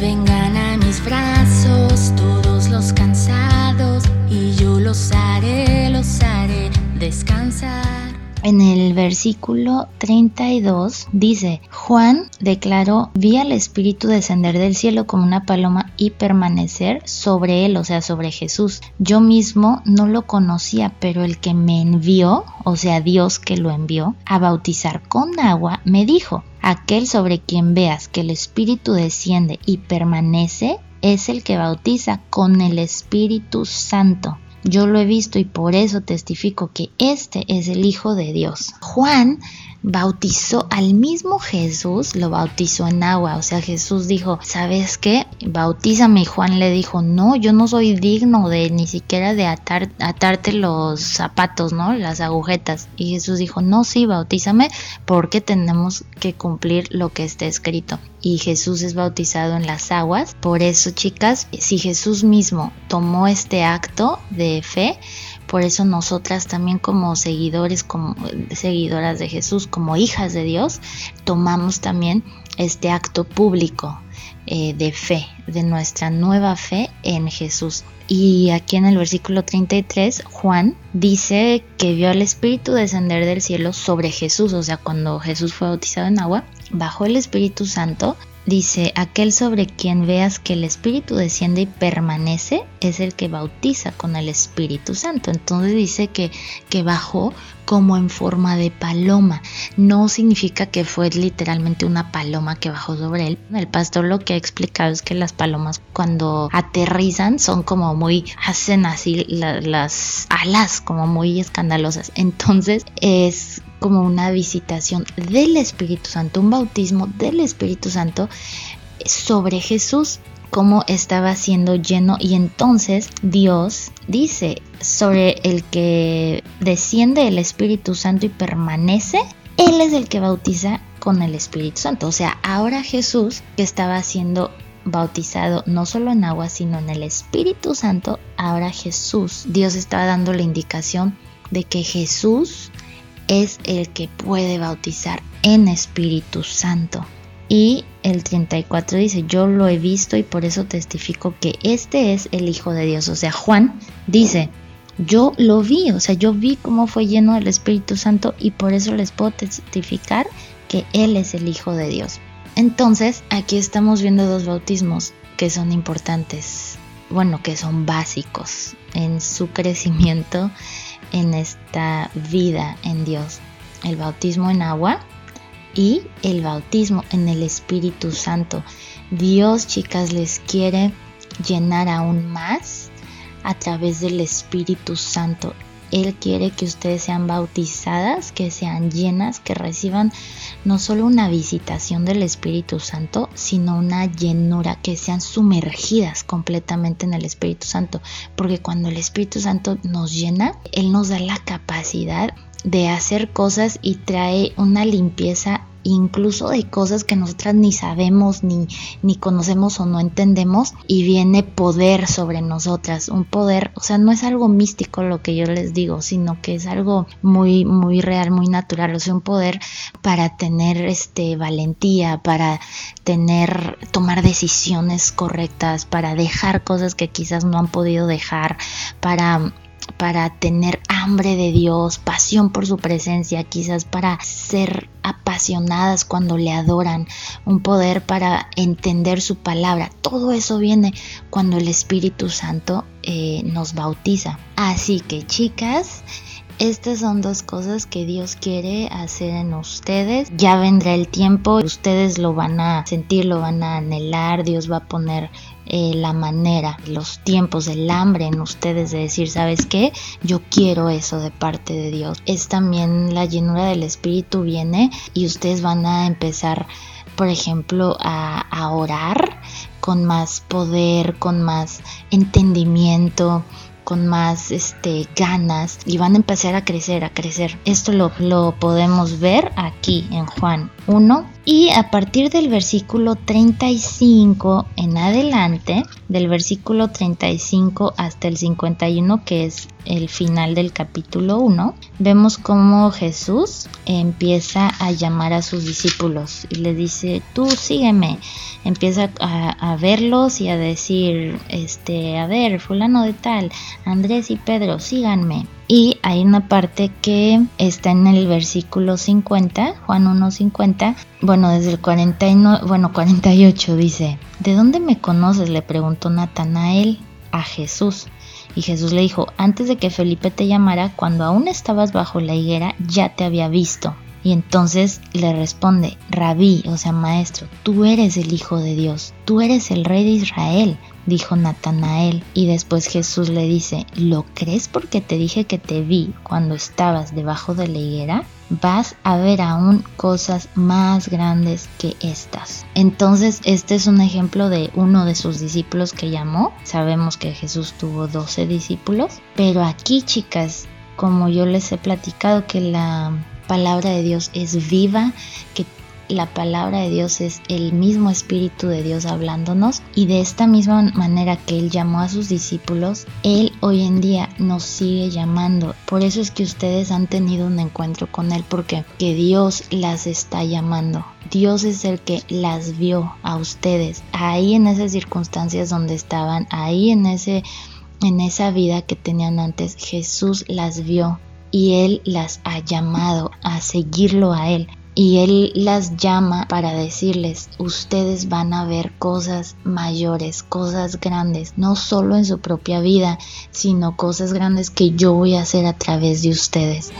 Vengan a mis brazos todos los cansados y yo los haré, los haré descansar. En el versículo 32 dice, Juan declaró, vi al Espíritu descender del cielo como una paloma y permanecer sobre él, o sea, sobre Jesús. Yo mismo no lo conocía, pero el que me envió, o sea, Dios que lo envió, a bautizar con agua, me dijo, aquel sobre quien veas que el Espíritu desciende y permanece, es el que bautiza con el Espíritu Santo. Yo lo he visto y por eso testifico que este es el Hijo de Dios. Juan bautizó al mismo Jesús, lo bautizó en agua. O sea, Jesús dijo, ¿sabes qué? Bautízame. Y Juan le dijo, no, yo no soy digno de ni siquiera de atar, atarte los zapatos, ¿no? Las agujetas. Y Jesús dijo, no, sí, bautízame porque tenemos que cumplir lo que está escrito. Y Jesús es bautizado en las aguas. Por eso, chicas, si Jesús mismo tomó este acto de fe, por eso nosotras también como seguidores, como seguidoras de Jesús, como hijas de Dios, tomamos también este acto público eh, de fe, de nuestra nueva fe en Jesús. Y aquí en el versículo 33, Juan dice que vio al Espíritu descender del cielo sobre Jesús, o sea, cuando Jesús fue bautizado en agua, bajó el Espíritu Santo Dice, aquel sobre quien veas que el Espíritu desciende y permanece es el que bautiza con el Espíritu Santo. Entonces dice que, que bajó como en forma de paloma. No significa que fue literalmente una paloma que bajó sobre él. El pastor lo que ha explicado es que las palomas cuando aterrizan son como muy, hacen así las alas como muy escandalosas. Entonces es como una visitación del Espíritu Santo, un bautismo del Espíritu Santo sobre Jesús, como estaba siendo lleno y entonces Dios dice sobre el que desciende el Espíritu Santo y permanece, Él es el que bautiza con el Espíritu Santo. O sea, ahora Jesús que estaba siendo bautizado no solo en agua, sino en el Espíritu Santo, ahora Jesús, Dios estaba dando la indicación de que Jesús es el que puede bautizar en Espíritu Santo. Y el 34 dice, yo lo he visto y por eso testifico que este es el Hijo de Dios. O sea, Juan dice, yo lo vi, o sea, yo vi cómo fue lleno del Espíritu Santo y por eso les puedo testificar que Él es el Hijo de Dios. Entonces, aquí estamos viendo dos bautismos que son importantes, bueno, que son básicos en su crecimiento en esta vida en Dios. El bautismo en agua y el bautismo en el Espíritu Santo. Dios, chicas, les quiere llenar aún más a través del Espíritu Santo. Él quiere que ustedes sean bautizadas, que sean llenas, que reciban no solo una visitación del Espíritu Santo, sino una llenura, que sean sumergidas completamente en el Espíritu Santo. Porque cuando el Espíritu Santo nos llena, Él nos da la capacidad de hacer cosas y trae una limpieza incluso de cosas que nosotras ni sabemos, ni, ni conocemos o no entendemos, y viene poder sobre nosotras, un poder, o sea, no es algo místico lo que yo les digo, sino que es algo muy, muy real, muy natural, o sea, un poder para tener este valentía, para tener, tomar decisiones correctas, para dejar cosas que quizás no han podido dejar, para para tener hambre de Dios, pasión por su presencia, quizás para ser apasionadas cuando le adoran, un poder para entender su palabra. Todo eso viene cuando el Espíritu Santo eh, nos bautiza. Así que chicas, estas son dos cosas que Dios quiere hacer en ustedes. Ya vendrá el tiempo, ustedes lo van a sentir, lo van a anhelar, Dios va a poner eh, la manera, los tiempos, el hambre en ustedes de decir, ¿sabes qué? Yo quiero eso de parte de Dios. Es también la llenura del Espíritu viene y ustedes van a empezar, por ejemplo, a, orar con más poder, con más entendimiento, con más este, ganas y van a empezar a crecer, a crecer. Esto lo, lo podemos ver aquí en Juan 1 Y a partir del versículo 35 en adelante, del versículo 35 hasta el 51, que es el final del capítulo 1, vemos cómo Jesús empieza a llamar a sus discípulos y le dice, tú sígueme. Empieza a, verlos y a decir, este, a ver, fulano de tal, Andrés y Pedro, síganme. Y hay una parte que está en el versículo 50, Juan 1.50, bueno, desde el 49, bueno, 48 dice, ¿de dónde me conoces? le preguntó Natanael a Jesús. Y Jesús le dijo, antes de que Felipe te llamara, cuando aún estabas bajo la higuera, ya te había visto. Y entonces le responde, Rabí, o sea, maestro, tú eres el Hijo de Dios, tú eres el Rey de Israel, dijo Natanael. Y después Jesús le dice, ¿lo crees porque te dije que te vi cuando estabas debajo de la higuera? vas a ver aún cosas más grandes que estas. Entonces, este es un ejemplo de uno de sus discípulos que llamó. Sabemos que Jesús tuvo 12 discípulos, pero aquí, chicas, como yo les he platicado que la palabra de Dios es viva, que la palabra de Dios es el mismo Espíritu de Dios hablándonos y de esta misma manera que Él llamó a sus discípulos, Él hoy en día nos sigue llamando. Por eso es que ustedes han tenido un encuentro con Él porque que Dios las está llamando. Dios es el que las vio a ustedes ahí en esas circunstancias donde estaban, ahí en ese en esa vida que tenían antes. Jesús las vio y Él las ha llamado a seguirlo a Él y Él las llama para decirles, ustedes van a ver cosas mayores, cosas grandes, no solo en su propia vida, sino cosas grandes que yo voy a hacer a través de ustedes.